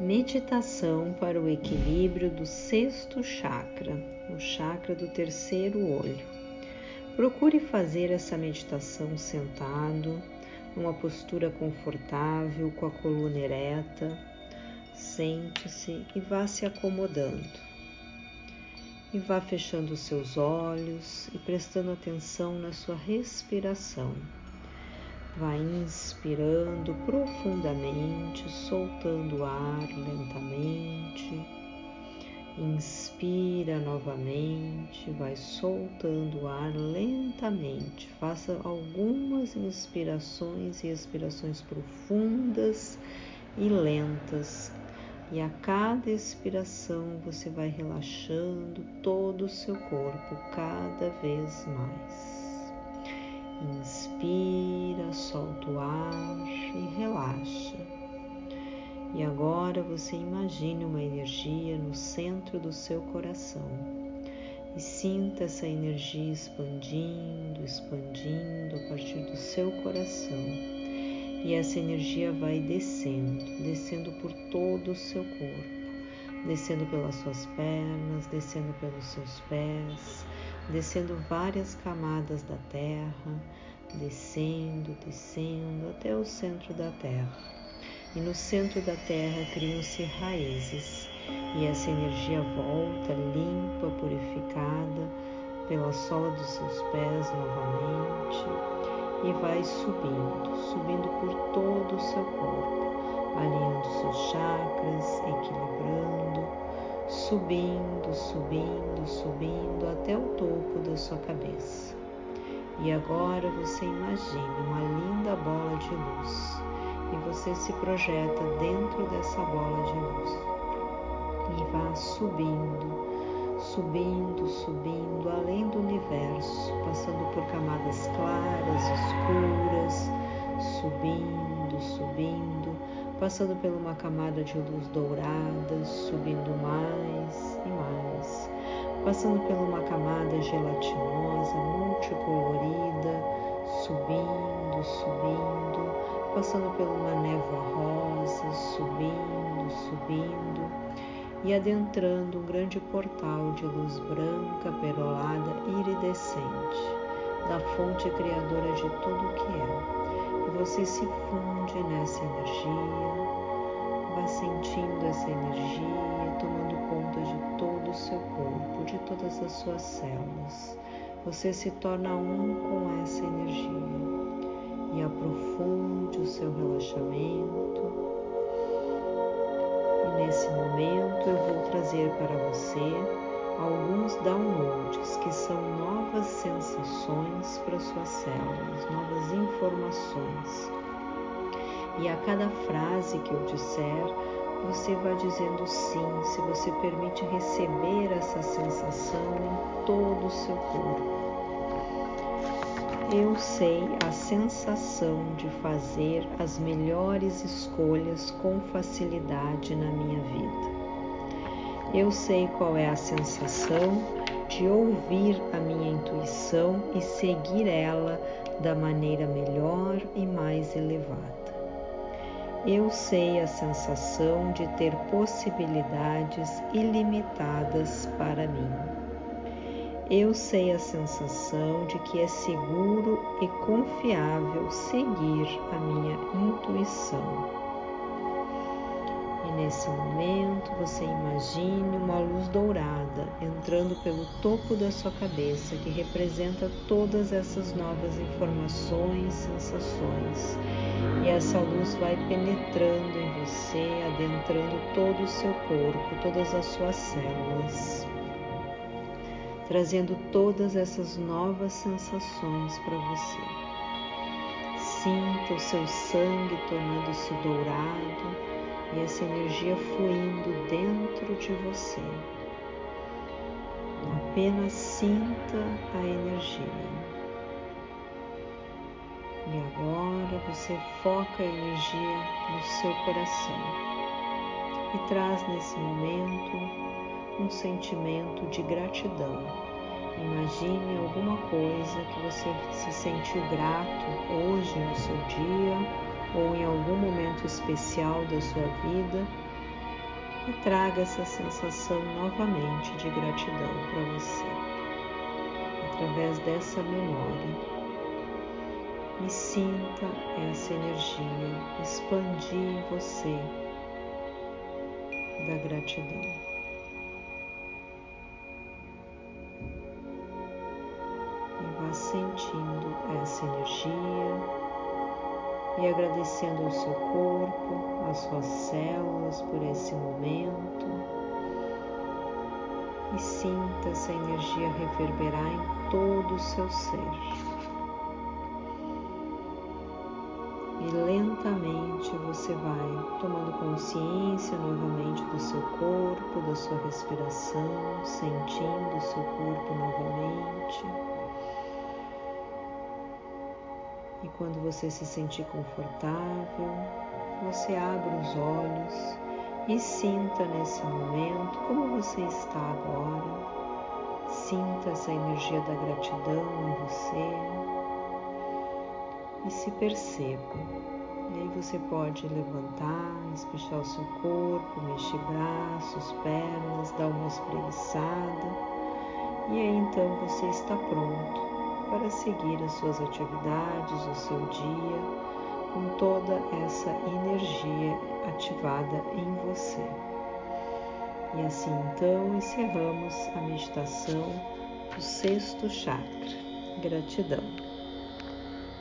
Meditação para o equilíbrio do sexto chakra, o chakra do terceiro olho. Procure fazer essa meditação sentado, numa postura confortável, com a coluna ereta. Sente-se e vá se acomodando. E vá fechando os seus olhos e prestando atenção na sua respiração. Vá inspirando profundamente, soltando o ar lentamente. Inspira novamente, vai soltando o ar lentamente. Faça algumas inspirações e expirações profundas e lentas. E a cada expiração você vai relaxando todo o seu corpo cada vez mais. Inspira, solta o ar e relaxa. E agora você imagine uma energia no centro do seu coração e sinta essa energia expandindo, expandindo a partir do seu coração. E essa energia vai descendo, descendo por todo o seu corpo, descendo pelas suas pernas, descendo pelos seus pés, descendo várias camadas da terra, descendo, descendo até o centro da terra. E no centro da terra criam-se raízes, e essa energia volta limpa, purificada pela sola dos seus pés novamente e vai subindo, subindo por todo o seu corpo, alinhando seus chakras, equilibrando subindo, subindo, subindo até o topo da sua cabeça. E agora você imagine uma linda bola de luz e você se projeta dentro dessa bola de luz e vá subindo, subindo, subindo além do universo, passando por camadas claras, escuras, subindo, subindo passando por uma camada de luz dourada, subindo mais, passando por uma camada gelatinosa, multicolorida, subindo, subindo, passando por uma névoa rosa, subindo, subindo. E adentrando um grande portal de luz branca, perolada, iridescente, da fonte criadora de tudo o que é. Você se funde nessa energia, vá sentindo essa energia, tomando conta de todo o seu corpo, de todas as suas células. Você se torna um com essa energia e aprofunde o seu relaxamento. E nesse momento eu vou trazer para você alguns downloads, que são novas sensações para suas células, novas informações. E a cada frase que eu disser, você vai dizendo sim, se você permite receber essa sensação em todo o seu corpo. Eu sei a sensação de fazer as melhores escolhas com facilidade na minha vida. Eu sei qual é a sensação de ouvir a minha intuição e seguir ela da maneira melhor e mais elevada. Eu sei a sensação de ter possibilidades ilimitadas para mim. Eu sei a sensação de que é seguro e confiável seguir a minha intuição. Nesse momento você imagine uma luz dourada entrando pelo topo da sua cabeça que representa todas essas novas informações, sensações. E essa luz vai penetrando em você, adentrando todo o seu corpo, todas as suas células, trazendo todas essas novas sensações para você. Sinta o seu sangue tornando-se dourado e essa energia fluindo dentro de você. Apenas sinta a energia. E agora você foca a energia no seu coração e traz nesse momento um sentimento de gratidão. Imagine alguma coisa que você se sentiu grato hoje no seu dia ou em algum momento especial da sua vida e traga essa sensação novamente de gratidão para você, através dessa memória. E sinta essa energia expandir em você da gratidão. E vá sentindo essa energia e agradecendo ao seu corpo, às suas células por esse momento. E sinta essa energia reverberar em todo o seu ser. E lentamente você vai tomando consciência novamente do seu corpo, da sua respiração, sentindo o seu corpo quando você se sentir confortável, você abre os olhos e sinta nesse momento como você está agora. Sinta essa energia da gratidão em você e se perceba. E aí você pode levantar, espichar o seu corpo, mexer braços, pernas, dar uma espreguiçada. E aí então você está pronto para seguir as suas atividades, o seu dia, com toda essa energia ativada em você. E assim então encerramos a meditação do sexto chakra. Gratidão.